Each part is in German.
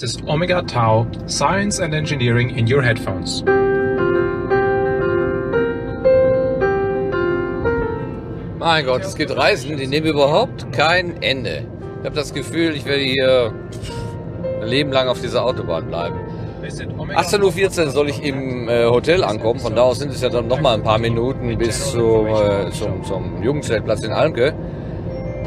This is Omega Tau Science and Engineering in your headphones. Mein Gott, es gibt Reisen, die nehmen überhaupt kein Ende. Ich habe das Gefühl, ich werde hier ein Leben lang auf dieser Autobahn bleiben. 18.14 Uhr soll ich im äh, Hotel ankommen. Von da aus sind es ja dann nochmal ein paar Minuten bis zum, äh, zum, zum Jugendzeltplatz in Almke.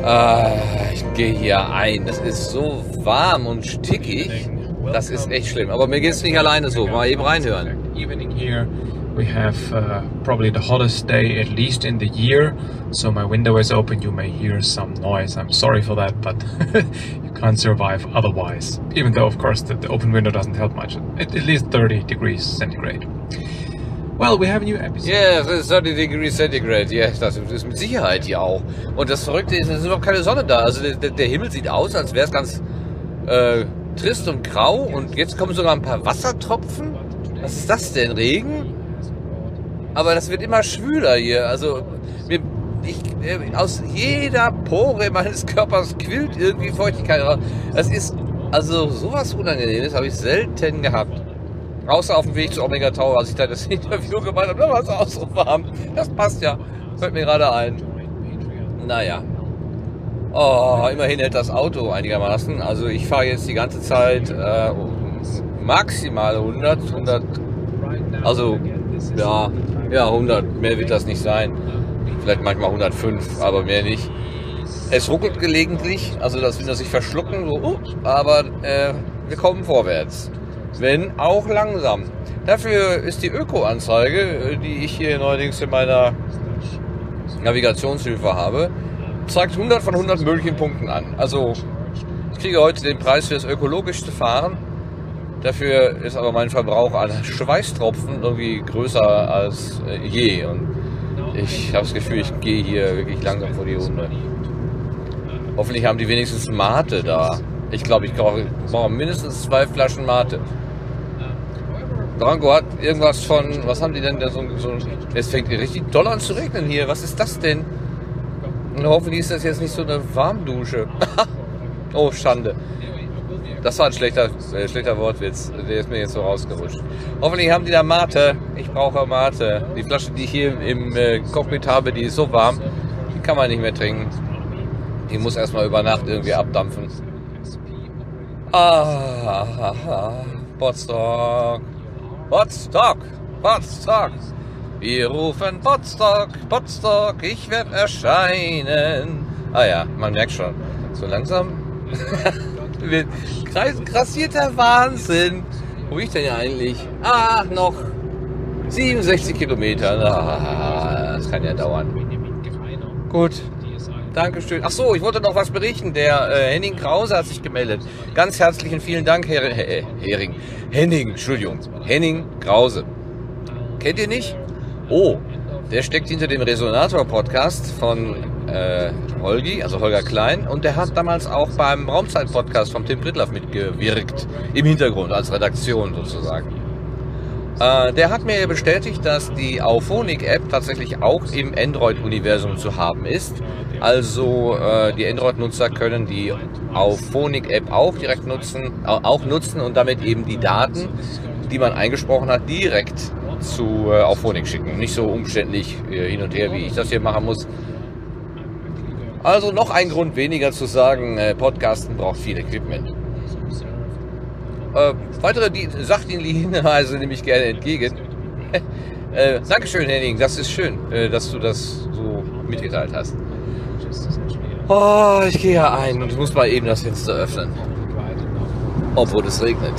Äh, ich gehe hier ein. Das ist so warm und stickig. Das ist echt schlimm. Aber mir geht es nicht alleine so. Mal eben reinhören. Evening here. We have uh, probably the hottest day at least in the year, so my window is open. You may hear some noise. I'm sorry for that, but you can't survive otherwise. Even though, of course, the, the open window doesn't help much. At, at least 30 degrees centigrade. Well, we have a new episode. Yeah, 30 degrees centigrade. Ja, yeah, das ist mit Sicherheit hier auch. Und das Verrückte ist, es ist überhaupt keine Sonne da. Also der, der Himmel sieht aus, als wäre es ganz äh, trist und grau. Und jetzt kommen sogar ein paar Wassertropfen. Was ist das denn? Regen? Aber das wird immer schwüler hier. Also mir, ich, äh, aus jeder Pore meines Körpers quillt irgendwie Feuchtigkeit raus. Das ist also sowas Unangenehmes habe ich selten gehabt. Außer auf dem Weg zu Omega Tower, als ich da das Interview gemacht habe, da war es auch so warm. Das passt ja. Fällt mir gerade ein. Naja. Oh, immerhin hält das Auto einigermaßen. Also ich fahre jetzt die ganze Zeit äh, maximal 100, 100, also ja, ja 100, mehr wird das nicht sein. Vielleicht manchmal 105, aber mehr nicht. Es ruckelt gelegentlich, also das will das sich verschlucken, so, uh, aber äh, wir kommen vorwärts. Wenn auch langsam. Dafür ist die Öko-Anzeige, die ich hier neuerdings in meiner Navigationshilfe habe, zeigt 100 von 100 möglichen Punkten an. Also ich kriege heute den Preis für das ökologischste Fahren. Dafür ist aber mein Verbrauch an Schweißtropfen irgendwie größer als äh, je. Und ich habe das Gefühl, ich gehe hier wirklich langsam vor die Hunde. Hoffentlich haben die wenigstens Mate da. Ich glaube, ich brauche mindestens zwei Flaschen Mate. Branko hat irgendwas von, was haben die denn da so, so es fängt richtig doll an zu regnen hier. Was ist das denn? Und hoffentlich ist das jetzt nicht so eine Warmdusche. oh, Schande. Das war ein schlechter, äh, schlechter Wortwitz. Der ist mir jetzt so rausgerutscht. Hoffentlich haben die da Mate. Ich brauche Mate. Die Flasche, die ich hier im äh, Cockpit habe, die ist so warm, die kann man nicht mehr trinken. Die muss erstmal über Nacht irgendwie abdampfen. Ah, ah. Potsdok. Potsdok. Wir rufen Potsdok, Potsdok, ich werde erscheinen. Ah ja, man merkt schon. So langsam grassierter Wahnsinn. Wo bin ich denn ja eigentlich? Ah, noch 67 Kilometer. Ah, das kann ja dauern. Gut. Dankeschön. Ach so, ich wollte noch was berichten. Der äh, Henning Krause hat sich gemeldet. Ganz herzlichen vielen Dank, Herr, Herr Hering. Henning, Entschuldigung. Henning Krause. Kennt ihr nicht? Oh, der steckt hinter dem Resonator-Podcast von äh, Holgi, also Holger Klein, und der hat damals auch beim Raumzeit-Podcast von Tim Pritloff mitgewirkt, im Hintergrund, als Redaktion sozusagen. Äh, der hat mir bestätigt, dass die Auphonic-App tatsächlich auch im Android-Universum zu haben ist. Also äh, die Android-Nutzer können die Auphonic-App auch direkt nutzen, auch nutzen und damit eben die Daten, die man eingesprochen hat, direkt zu äh, Auphonic schicken. Nicht so umständlich äh, hin und her, wie ich das hier machen muss. Also noch ein Grund weniger zu sagen, äh, Podcasten braucht viel Equipment. Äh, weitere die sachdienliche Hinweise nehme ich gerne entgegen. äh, Dankeschön, Henning. Das ist schön, äh, dass du das so mitgeteilt hast. Oh, ich gehe ja ein und muss mal eben das Fenster öffnen. Obwohl es regnet.